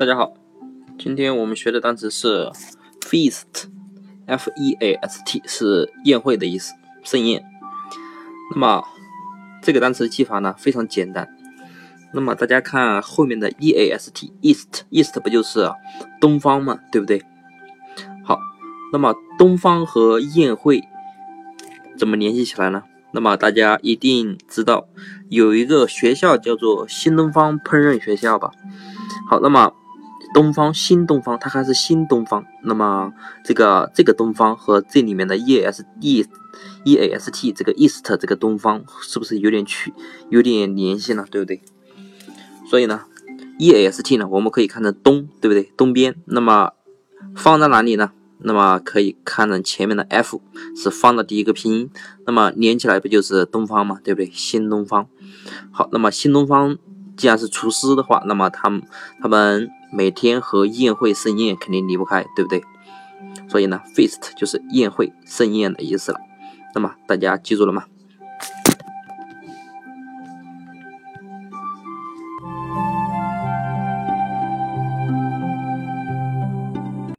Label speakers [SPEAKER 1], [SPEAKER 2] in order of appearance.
[SPEAKER 1] 大家好，今天我们学的单词是 feast，f e a s t 是宴会的意思，盛宴。那么这个单词的记法呢非常简单。那么大家看后面的 e a s t，east，east 不就是东方嘛，对不对？好，那么东方和宴会怎么联系起来呢？那么大家一定知道有一个学校叫做新东方烹饪学校吧？好，那么东方新东方，它还是新东方。那么这个这个东方和这里面的 e s e e a s t 这个 east 这个东方是不是有点区有点联系呢？对不对？所以呢 E S T 呢，我们可以看成东，对不对？东边。那么放在哪里呢？那么可以看成前面的 F 是方的第一个拼音，那么连起来不就是东方嘛，对不对？新东方。好，那么新东方既然是厨师的话，那么他们他们每天和宴会盛宴肯定离不开，对不对？所以呢，feast 就是宴会盛宴的意思了。那么大家记住了吗？